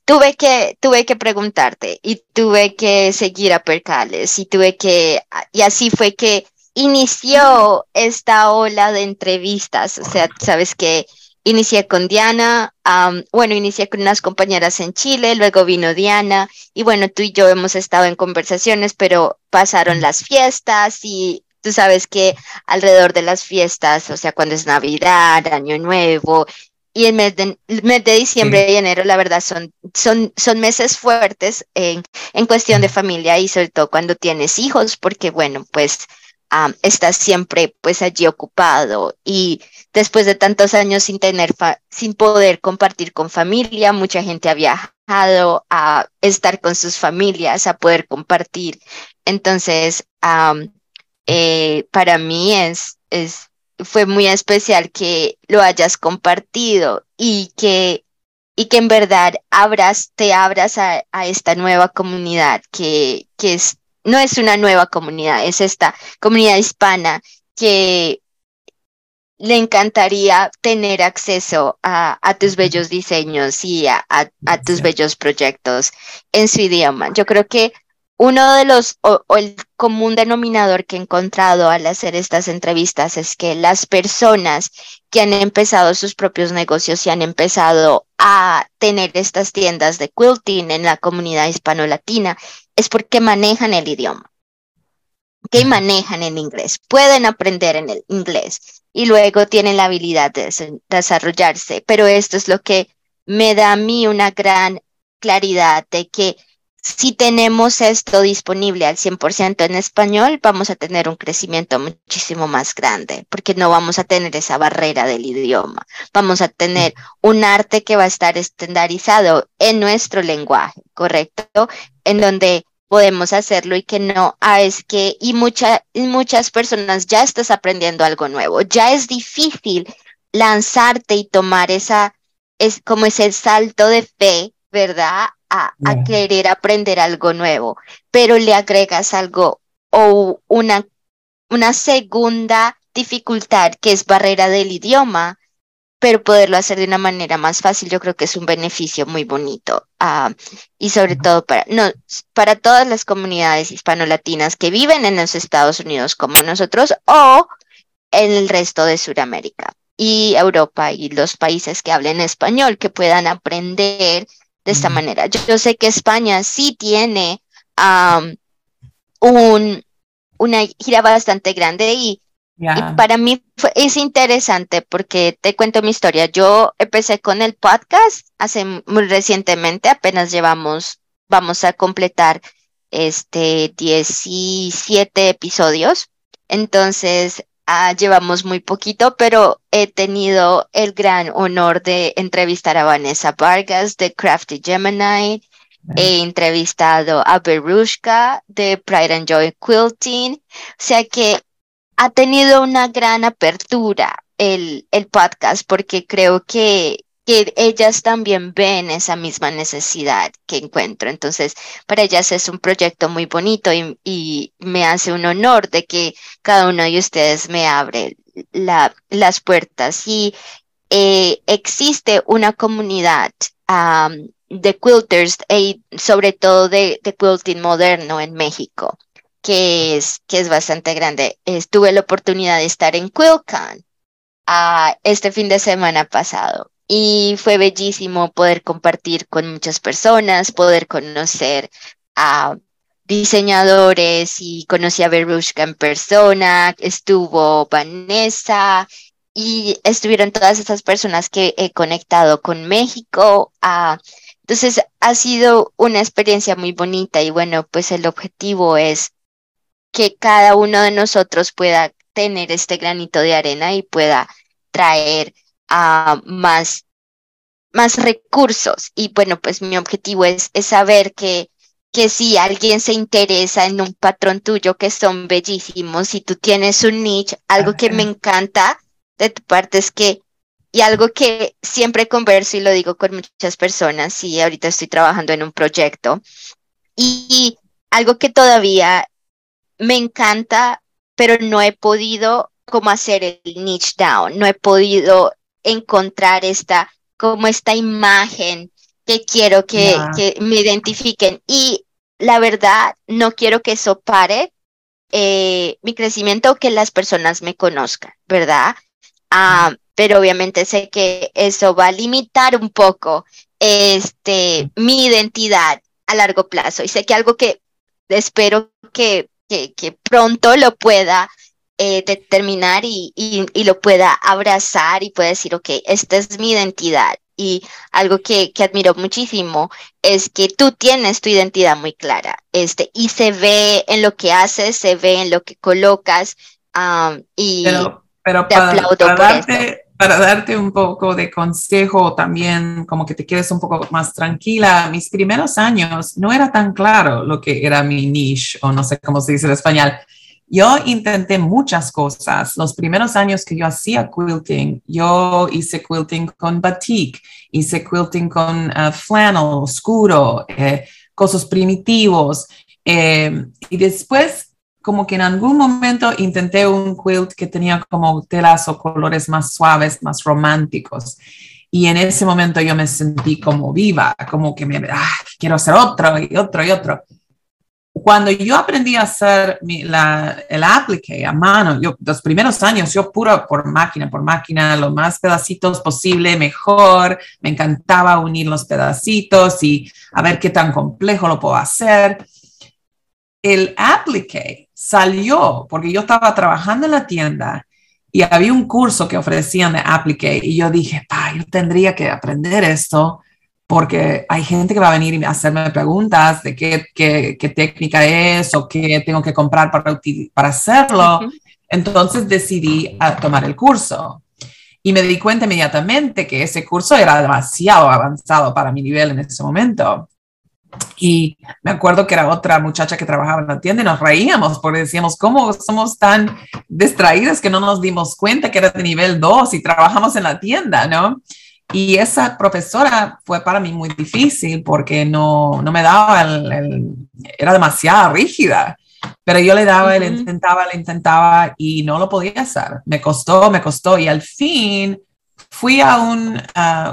tuve que, tuve que preguntarte y tuve que seguir a Percales y tuve que, y así fue que inició esta ola de entrevistas. O sea, sabes que inicié con Diana, bueno, inicié con unas compañeras en Chile, luego vino Diana y bueno, tú y yo hemos estado en conversaciones, pero pasaron las fiestas y Tú sabes que alrededor de las fiestas, o sea, cuando es Navidad, Año Nuevo y el mes de, mes de diciembre y enero, la verdad, son, son, son meses fuertes en, en cuestión de familia y sobre todo cuando tienes hijos, porque bueno, pues estás siempre pues allí ocupado y después de tantos años sin tener, sin poder compartir con familia, mucha gente ha viajado a estar con sus familias, a poder compartir. Entonces, eh, para mí es, es, fue muy especial que lo hayas compartido y que, y que en verdad abras, te abras a, a esta nueva comunidad que, que es, no es una nueva comunidad, es esta comunidad hispana que le encantaría tener acceso a, a tus bellos diseños y a, a, a tus bellos proyectos en su idioma. Yo creo que uno de los, o, o, el común denominador que he encontrado al hacer estas entrevistas es que las personas que han empezado sus propios negocios y han empezado a tener estas tiendas de quilting en la comunidad hispano-latina es porque manejan el idioma, que manejan el inglés, pueden aprender en el inglés y luego tienen la habilidad de desarrollarse. Pero esto es lo que me da a mí una gran claridad de que si tenemos esto disponible al 100% en español, vamos a tener un crecimiento muchísimo más grande, porque no vamos a tener esa barrera del idioma. Vamos a tener un arte que va a estar estandarizado en nuestro lenguaje, ¿correcto? En donde podemos hacerlo y que no, ah, es que, y, mucha, y muchas personas ya estás aprendiendo algo nuevo, ya es difícil lanzarte y tomar esa, es como ese salto de fe, ¿verdad? A, a, querer aprender algo nuevo, pero le agregas algo o una, una segunda dificultad que es barrera del idioma, pero poderlo hacer de una manera más fácil, yo creo que es un beneficio muy bonito. Uh, y sobre todo para, no, para todas las comunidades hispano-latinas que viven en los Estados Unidos como nosotros o en el resto de Sudamérica y Europa y los países que hablen español, que puedan aprender de esta manera. Yo, yo, sé que España sí tiene um, un, una gira bastante grande y, yeah. y para mí fue, es interesante porque te cuento mi historia. Yo empecé con el podcast hace muy recientemente, apenas llevamos, vamos a completar este 17 episodios. Entonces, Uh, llevamos muy poquito, pero he tenido el gran honor de entrevistar a Vanessa Vargas de Crafty Gemini. He entrevistado a Berushka de Pride and Joy Quilting. O sea que ha tenido una gran apertura el, el podcast porque creo que, que ellas también ven esa misma necesidad que encuentro. Entonces, para ellas es un proyecto muy bonito y, me hace un honor de que cada uno de ustedes me abre la, las puertas. Y eh, existe una comunidad de quilters y sobre todo de, de, quilting moderno en México, que es, que es bastante grande. Tuve la oportunidad de estar en QuiltCon uh, este fin de semana pasado y fue bellísimo poder compartir con muchas personas, poder conocer a diseñadores y conocí a Berushka en persona, estuvo Vanessa y estuvieron todas esas personas que he conectado con México. Uh, entonces ha sido una experiencia muy bonita y bueno, pues el objetivo es que cada uno de nosotros pueda tener este granito de arena y pueda traer a más, más recursos. Y bueno, pues mi objetivo es, es saber que, que si alguien se interesa en un patrón tuyo que son bellísimos, y tú tienes un niche, algo que me encanta de tu parte es que, y algo que siempre converso y lo digo con muchas personas, y ahorita estoy trabajando en un proyecto, y algo que todavía me encanta, pero no he podido como hacer el niche down, no he podido encontrar esta, como esta imagen que quiero que, yeah. que me identifiquen. Y la verdad, no quiero que eso pare eh, mi crecimiento, que las personas me conozcan, ¿verdad? Uh, pero obviamente sé que eso va a limitar un poco este, mi identidad a largo plazo. Y sé que algo que espero que, que, que pronto lo pueda eh, determinar y, y, y, lo pueda abrazar y pueda decir, ok, esta es mi identidad. Y algo que, que, admiro muchísimo es que tú tienes tu identidad muy clara este, y se ve en lo que haces, se ve en lo que colocas um, y pero, pero te para, aplaudo para por darte, eso. Para darte un poco de consejo también, como que te quedes un poco más tranquila, mis primeros años no era tan claro lo que era mi niche o no sé cómo se dice en español yo intenté muchas cosas. Los primeros años que yo hacía quilting, yo hice quilting con batik, hice quilting con uh, flannel oscuro, eh, cosas primitivos. Eh, y después, como que en algún momento intenté un quilt que tenía como telas o colores más suaves, más románticos. Y en ese momento yo me sentí como viva, como que me, ah, quiero hacer otro y otro y otro cuando yo aprendí a hacer el applique a mano, yo, los primeros años, yo puro por máquina, por máquina, lo más pedacitos posible, mejor. Me encantaba unir los pedacitos y a ver qué tan complejo lo puedo hacer. El applique salió porque yo estaba trabajando en la tienda y había un curso que ofrecían de applique y yo dije, pa, yo tendría que aprender esto porque hay gente que va a venir a hacerme preguntas de qué, qué, qué técnica es o qué tengo que comprar para, para hacerlo. Entonces decidí a tomar el curso y me di cuenta inmediatamente que ese curso era demasiado avanzado para mi nivel en ese momento. Y me acuerdo que era otra muchacha que trabajaba en la tienda y nos reíamos porque decíamos, ¿cómo somos tan distraídos que no nos dimos cuenta que era de nivel 2 y trabajamos en la tienda, ¿no? Y esa profesora fue para mí muy difícil porque no, no me daba el, era demasiado rígida, pero yo le daba, le intentaba, le intentaba y no lo podía hacer. Me costó, me costó y al fin fui a un,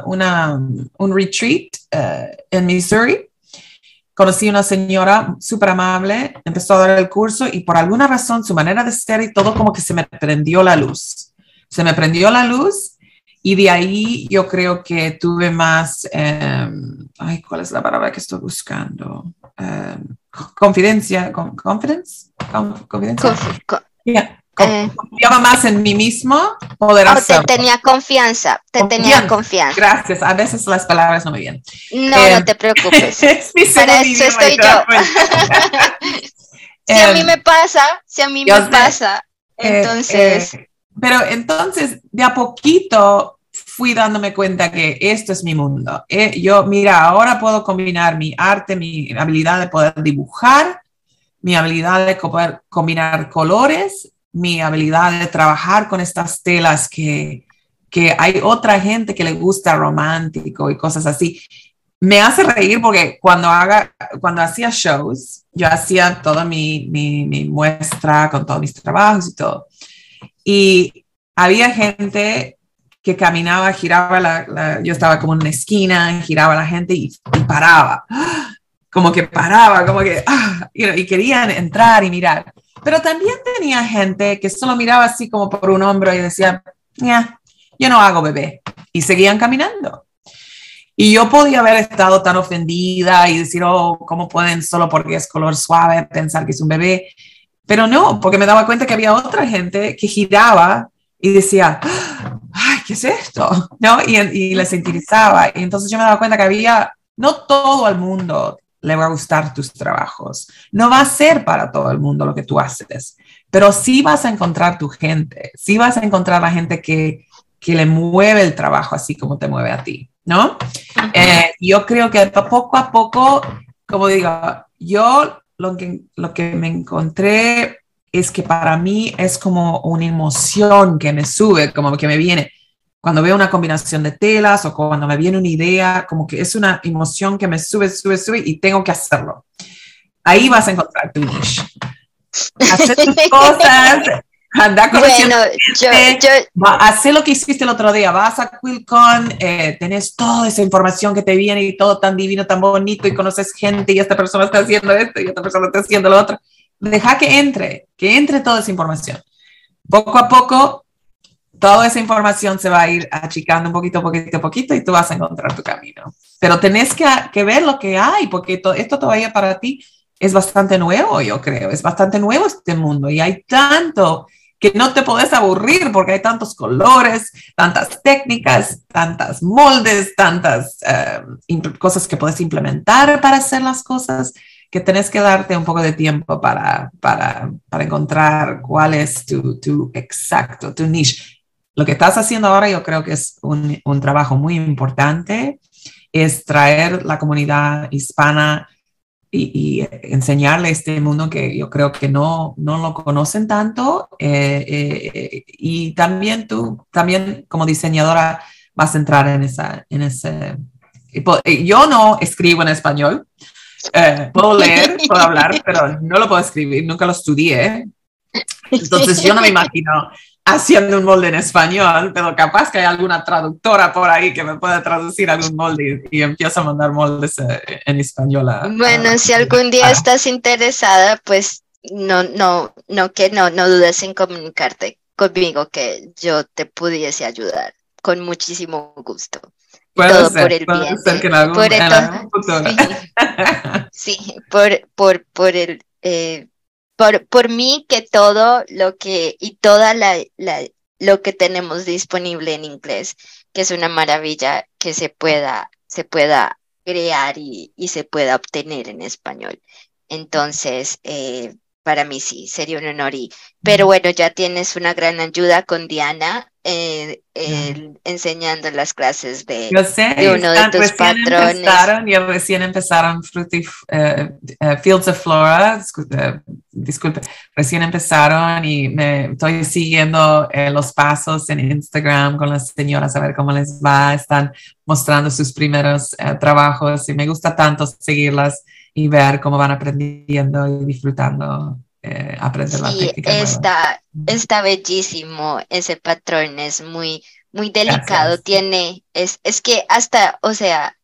una, un retreat eh, en Missouri. Conocí una señora súper amable, empezó a dar el curso y por alguna razón su manera de ser y todo como que se me prendió la luz. Se me prendió la luz y de ahí yo creo que tuve más, em, ay, ¿cuál es la palabra que estoy buscando? Um, confidencia, confidence, confidencia. Eh. confiaba más en mí mismo, poder oh, Te tenía confianza, te tenía confianza. Gracias, a veces las palabras no me vienen. No, no em, te preocupes. Para eso estoy yo. si a mí me pasa, si a mí me pasa, eh, entonces... Eh, pero entonces, de a poquito fui dándome cuenta que esto es mi mundo. Eh, yo, mira, ahora puedo combinar mi arte, mi habilidad de poder dibujar, mi habilidad de poder combinar colores, mi habilidad de trabajar con estas telas que, que hay otra gente que le gusta romántico y cosas así. Me hace reír porque cuando, haga, cuando hacía shows, yo hacía toda mi, mi, mi muestra con todos mis trabajos y todo. Y había gente que caminaba, giraba, la, yo estaba como en una esquina, giraba la gente y, paraba, como que paraba, como que, ah, y querían entrar y mirar. Pero también tenía gente que solo miraba así como por un hombro y decía, ya, yo no hago bebé. Y seguían caminando. Y yo podía haber estado tan ofendida y decir, oh, ¿cómo pueden solo porque es color suave pensar que es un bebé? Pero no, porque me daba cuenta que había otra gente que giraba y decía, ay, ¿qué es esto? ¿No? Y, y les interesaba. Y entonces yo me daba cuenta que había, no todo el mundo le va a gustar tus trabajos. No va a ser para todo el mundo lo que tú haces, pero sí vas a encontrar tu gente, sí vas a encontrar la gente que, que le mueve el trabajo así como te mueve a ti, ¿no? Eh, yo creo que poco a poco, como digo, yo lo que, lo que me encontré es que para mí es como una emoción que me sube, como que me viene. Cuando veo una combinación de telas o cuando me viene una idea, como que es una emoción que me sube, sube, sube y tengo que hacerlo. Ahí vas a encontrar tu niche. Hacer tus cosas, Anda bueno, yo, yo... lo que hiciste el otro día, vas a QuilCon, eh, tenés toda esa información que te viene y todo tan divino, tan bonito y conoces gente y esta persona está haciendo esto y esta persona está haciendo lo otro. Deja que entre, que entre toda esa información. Poco a poco, toda esa información se va a ir achicando un poquito, poquito, poquito y tú vas a encontrar tu camino. Pero tenés que, que ver lo que hay, porque esto todavía para ti es bastante nuevo, yo creo, es bastante nuevo este mundo y hay tanto que no te puedes aburrir porque hay tantos colores, tantas técnicas, tantas moldes, tantas eh, cosas que puedes implementar para hacer las cosas, que tenés que darte un poco de tiempo para, para, para encontrar cuál es tu, tu, exacto, tu niche. Lo que estás haciendo ahora yo creo que es un, un trabajo muy importante, es traer la comunidad hispana y, enseñarle este mundo que yo creo que no, no lo conocen tanto. Eh, eh, y también tú, también como diseñadora, vas a entrar en, esa, en ese... Yo no escribo en español. puedo leer, puedo hablar, pero no lo puedo escribir, nunca lo estudié. Entonces yo no me imagino haciendo un molde en español, pero capaz que hay alguna traductora por ahí que me pueda traducir algún molde y, empiezo a mandar moldes eh, en español. bueno, si algún día estás interesada, pues no, no, no, que no, no dudes en comunicarte conmigo que yo te pudiese ayudar con muchísimo gusto. Todo por el bien. por sí, por, por, por el eh, por, por mí que todo lo que y toda la, la, lo que tenemos disponible en inglés, que es una maravilla que se pueda, se pueda crear y, y se pueda obtener en español. Entonces, eh, para mí sí, sería un honor. Y, pero bueno, ya tienes una gran ayuda con Diana eh, enseñando las clases de, uno de tus patrones. Empezaron, ya recién empezaron Fruity, eh, eh, Fields of Flora, disculpe, recién empezaron y me estoy siguiendo los pasos en Instagram con las señoras a ver cómo les va, están mostrando sus primeros trabajos y me gusta tanto seguirlas y ver cómo van aprendiendo y disfrutando eh, aprender la técnica. Está, está bellísimo ese patrón, es muy, muy delicado. Tiene, es, es que hasta, o sea,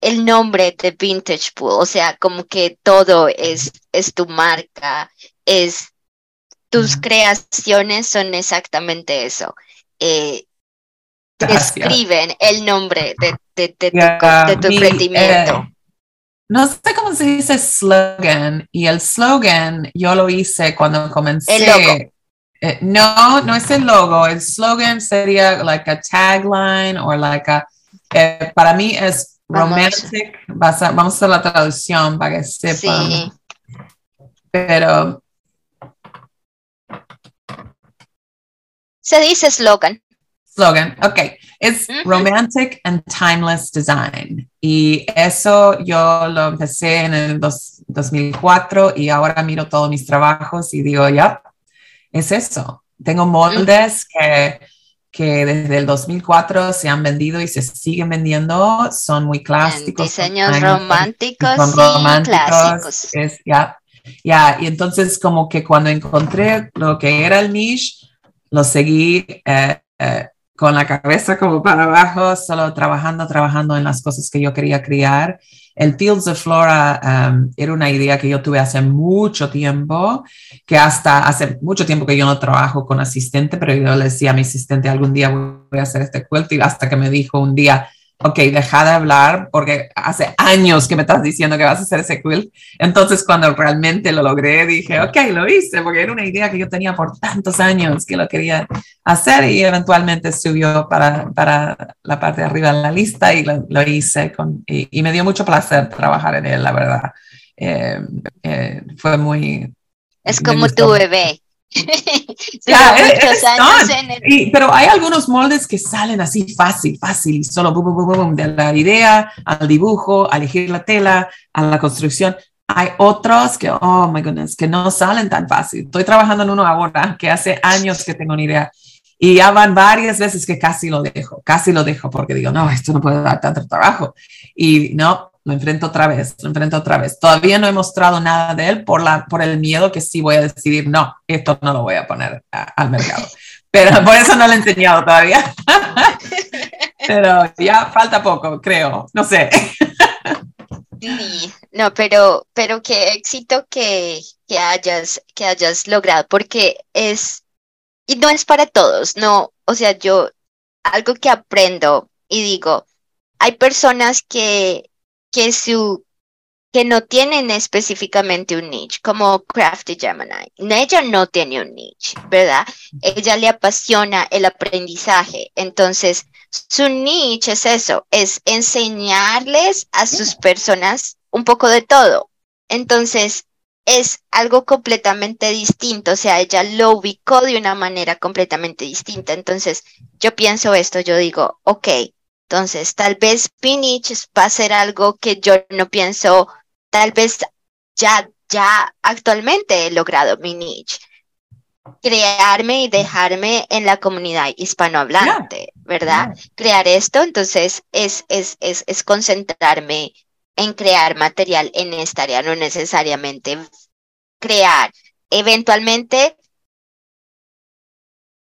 el nombre de Vintage Pool, o sea, como que todo es, es tu marca, es tus creaciones son exactamente eso. Eh, describen el nombre de, de, tu, de tu emprendimiento. Eh, no sé cómo se dice slogan, y el slogan yo lo hice cuando comencé. El logo. Eh, no, no es el logo. El slogan sería like a tagline o like a. Eh, para mí es romantic. Vamos a, vamos a hacer la traducción para que sepan. Sí. Pero. Se dice slogan. Slogan, ok. Es Romantic and Timeless Design. Y eso yo lo empecé en el 2004 y ahora miro todos mis trabajos y digo, ya, es eso. Tengo moldes que, que desde el 2004 se han vendido y se siguen vendiendo. Son muy clásicos. diseños románticos, y clásicos. ya, ya. Y entonces como que cuando encontré lo que era el niche, lo seguí. Eh, eh, con la cabeza como para abajo, solo trabajando, trabajando en las cosas que yo quería crear. El Fields of Flora um, era una idea que yo tuve hace mucho tiempo, que hasta hace mucho tiempo que yo no trabajo con asistente, pero yo le decía a mi asistente algún día voy a hacer este quilt y hasta que me dijo un día, ok, deja de hablar porque hace años que me estás diciendo que vas a hacer ese quilt. Entonces, cuando realmente lo logré, dije, ok, lo hice, porque era una idea que yo tenía por tantos años que lo quería hacer y eventualmente subió para, para la parte de arriba de la lista y lo, hice con, y, me dio mucho placer trabajar en él, la verdad. Eh, eh, fue muy... Es como tu bebé. Ya, pero hay algunos moldes que salen así fácil, fácil, solo de la idea al dibujo, a elegir la tela, a la construcción. Hay otros que, oh my goodness, que no salen tan fácil. Estoy trabajando en uno ahora que hace años que tengo una idea y ya van varias veces que casi lo dejo, casi lo dejo porque digo, no, esto no puede dar tanto trabajo. Y no, lo enfrento otra vez, lo enfrento otra vez. Todavía no he mostrado nada de él por, la, por el miedo que sí voy a decidir, no, esto no lo voy a poner al mercado. Pero por eso no lo he enseñado todavía. pero ya falta poco, creo, no sé. Sí, no, pero, pero qué éxito que, que, hayas, que hayas logrado, porque es, y no es para todos, no, o sea, yo, algo que aprendo y digo, hay personas que que su que no tienen específicamente un niche, como Crafty Gemini. Ella no tiene un niche, ¿verdad? Ella le apasiona el aprendizaje. Entonces, su niche es eso, es enseñarles a sus personas un poco de todo. Entonces, es algo completamente distinto, o sea, ella lo ubicó de una manera completamente distinta. Entonces, yo pienso esto, yo digo, ok, entonces, tal vez Pinich va a ser algo que yo no pienso, tal vez ya, ya actualmente he logrado mi niche. Crearme y dejarme en la comunidad hispanohablante, ¿verdad? Crear esto, entonces es, es, es, es concentrarme en crear material en esta área, no necesariamente crear. Eventualmente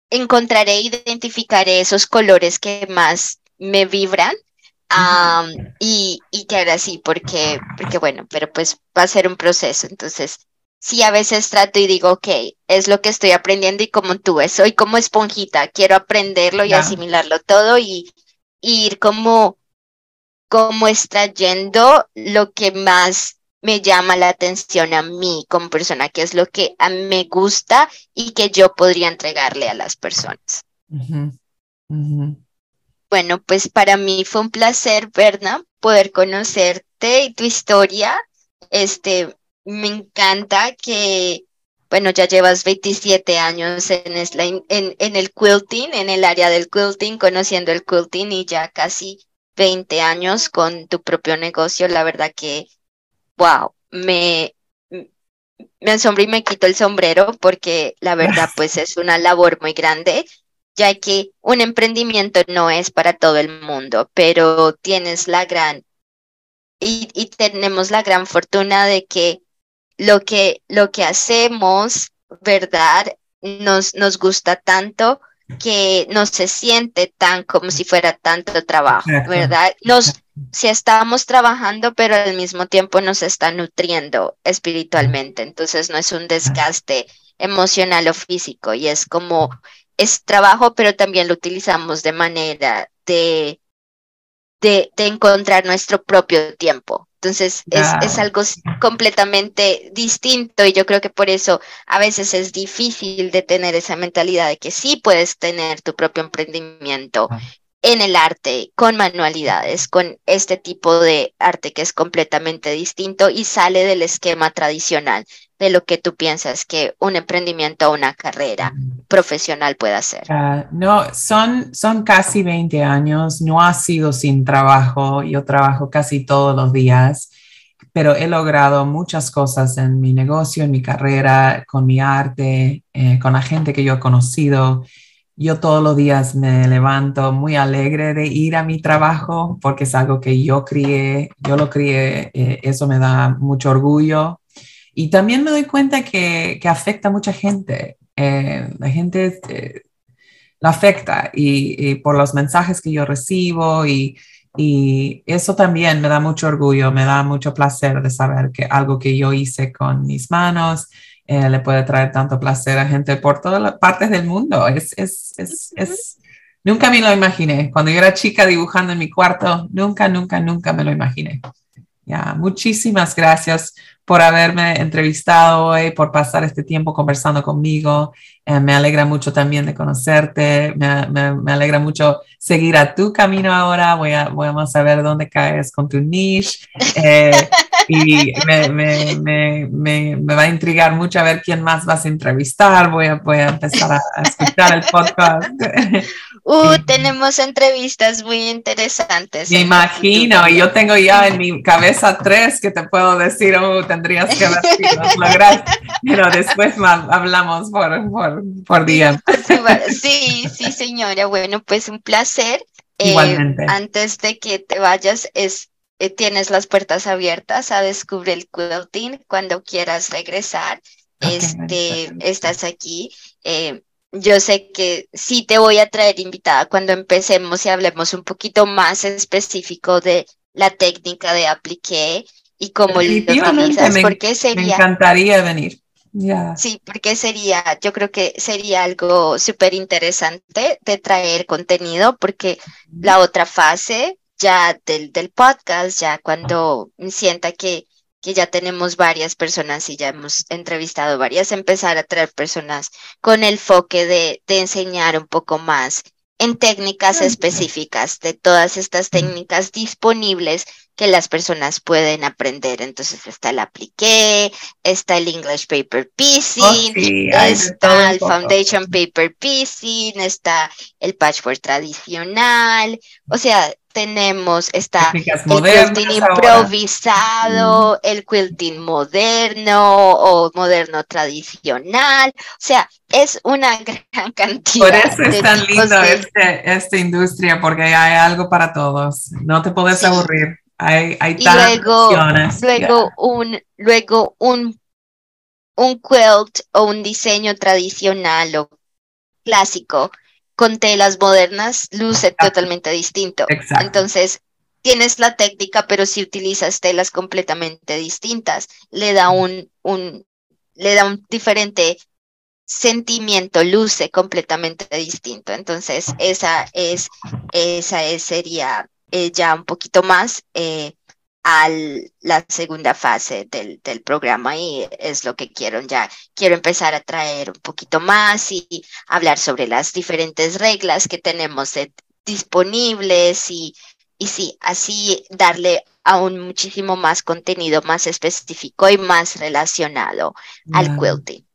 encontraré, identificaré esos colores que más me vibran y, y que ahora sí, porque, porque bueno, pero pues va a ser un proceso. Entonces, sí, a veces trato y digo, ok, es lo que estoy aprendiendo y como tú soy como esponjita, quiero aprenderlo y asimilarlo todo y, ir como, como extrayendo lo que más me llama la atención a mí como persona, que es lo que a mí me gusta y que yo podría entregarle a las personas. Bueno, pues para mí fue un placer, Berna, poder conocerte y tu historia. Este, me encanta que, bueno, ya llevas 27 años en, en, en el quilting, en el área del quilting, conociendo el quilting y ya casi 20 años con tu propio negocio. La verdad que wow, me, me asombro y me quito el sombrero porque la verdad pues es una labor muy grande, ya que un emprendimiento no es para todo el mundo, pero tienes la gran y, y tenemos la gran fortuna de que lo que, lo que hacemos, ¿verdad? Nos, nos gusta tanto que no se siente tan como si fuera tanto trabajo, ¿verdad? Nos, si estamos trabajando, pero al mismo tiempo nos está nutriendo espiritualmente, entonces no es un desgaste emocional o físico y es como, es trabajo, pero también lo utilizamos de manera de, de, de encontrar nuestro propio tiempo, entonces es, es, algo completamente distinto y yo creo que por eso a veces es difícil de tener esa mentalidad de que sí puedes tener tu propio emprendimiento ah. en el arte, con manualidades, con este tipo de arte que es completamente distinto y sale del esquema tradicional de lo que tú piensas que un emprendimiento o una carrera profesional puede hacer. Ah, no, son, son casi 20 años, no ha sido sin trabajo, yo trabajo casi todos los días, pero he logrado muchas cosas en mi negocio, en mi carrera, con mi arte, eh, con la gente que yo he conocido. Yo todos los días me levanto muy alegre de ir a mi trabajo porque es algo que yo crié, yo lo crié, eh, eso me da mucho orgullo y también me doy cuenta que, que afecta a mucha gente. Eh, la gente eh, la afecta y, por los mensajes que yo recibo y, y, eso también me da mucho orgullo, me da mucho placer de saber que algo que yo hice con mis manos eh, le puede traer tanto placer a gente por todas las partes del mundo. Es, es, es, es, nunca me lo imaginé. Cuando yo era chica dibujando en mi cuarto, nunca, nunca, nunca me lo imaginé. Ya, muchísimas gracias por haberme entrevistado hoy, por pasar este tiempo conversando conmigo. Eh, me alegra mucho también de conocerte, me, alegra mucho seguir a tu camino ahora. Voy a, vamos a ver dónde caes con tu niche. Eh, y me, me, va a intrigar mucho a ver quién más vas a entrevistar. Voy a, voy a empezar a escuchar el podcast. Uh, tenemos entrevistas muy interesantes. Me imagino, y yo tengo ya en mi cabeza tres que te puedo decir, oh, tendrías que ver si lograr, pero después hablamos por, por, por día. Sí, sí, señora. Bueno, pues un placer. Eh, Igualmente. antes de que te vayas, es, eh, tienes las puertas abiertas a descubrir el quilting cuando quieras regresar. este, estás aquí. Eh, yo sé que sí te voy a traer invitada cuando empecemos y hablemos un poquito más específico de la técnica de apliqué y cómo lo utilizas, porque sería... Me encantaría venir. Sí, porque sería, yo creo que sería algo súper interesante de traer contenido, porque la otra fase ya del, del podcast, ya cuando sienta que que ya tenemos varias personas y ya hemos entrevistado varias, empezar a traer personas con el foque de, de enseñar un poco más en técnicas específicas, de todas estas técnicas disponibles que las personas pueden aprender. Entonces está el appliqué, está el English Paper Piecing, oh, está el Foundation Paper Piecing, está el patchwork tradicional. O sea, tenemos está el quilting improvisado, el quilting moderno o moderno tradicional. O sea, es una gran cantidad. Por eso es tan lindo este, esta industria, porque hay algo para todos. No te puedes aburrir. Hay, hay y luego, luego un, luego un, un quilt o un diseño tradicional o clásico con telas modernas luce totalmente distinto. Entonces, tienes la técnica, pero si utilizas telas completamente distintas, le da un, un, le da un diferente sentimiento, luce completamente distinto. Entonces, esa es, esa es, sería eh, ya un poquito más eh, a la segunda fase del, del, programa y es lo que quiero ya. Quiero empezar a traer un poquito más y hablar sobre las diferentes reglas que tenemos disponibles y, y sí, así darle aún muchísimo más contenido más específico y más relacionado al quilting.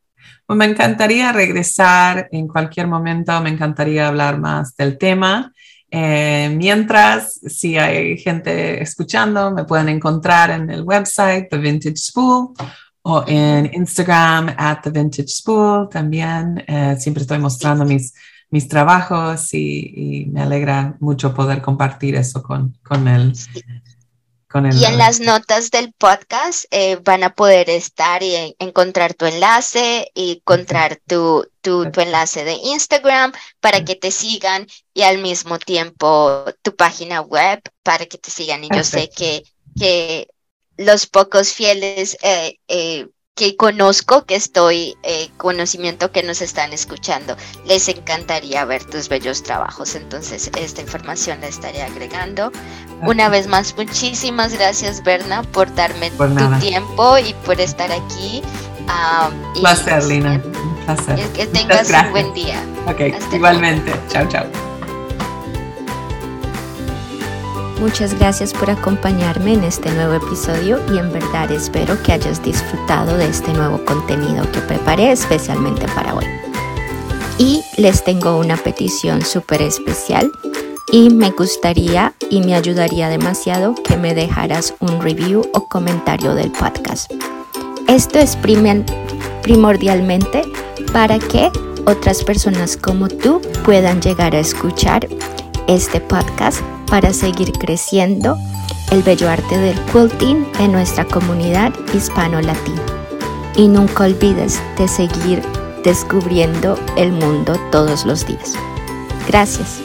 Pues me encantaría regresar en cualquier momento, me encantaría hablar más del tema. Eh, mientras, si hay gente escuchando, me pueden encontrar en el website The Vintage Spool o en Instagram at The Vintage Spool también. Eh, siempre estoy mostrando mis, mis trabajos y, me alegra mucho poder compartir eso con, con y en las notas del podcast eh, van a poder estar y encontrar tu enlace y encontrar tu, tu, enlace de Instagram para que te sigan y al mismo tiempo tu página web para que te sigan. Y yo sé que, que los pocos fieles eh, eh, que conozco, que estoy, eh, conocimiento que nos están escuchando. Les encantaría ver tus bellos trabajos, entonces esta información la estaré agregando. Una vez más, muchísimas gracias Berna por darme tu tiempo y por estar aquí. Um, placer, Lina. Un placer. Que tengas un buen día. Ok, igualmente. Chao, chao. Muchas gracias por acompañarme en este nuevo episodio y en verdad espero que hayas disfrutado de este nuevo contenido que preparé especialmente para hoy. Y les tengo una petición súper especial y me gustaría y me ayudaría demasiado que me dejaras un review o comentario del podcast. Esto es primordialmente para que otras personas como tú puedan llegar a escuchar este podcast para seguir creciendo el bello arte del quilting en nuestra comunidad hispano-latina. Y nunca olvides de seguir descubriendo el mundo todos los días. Gracias.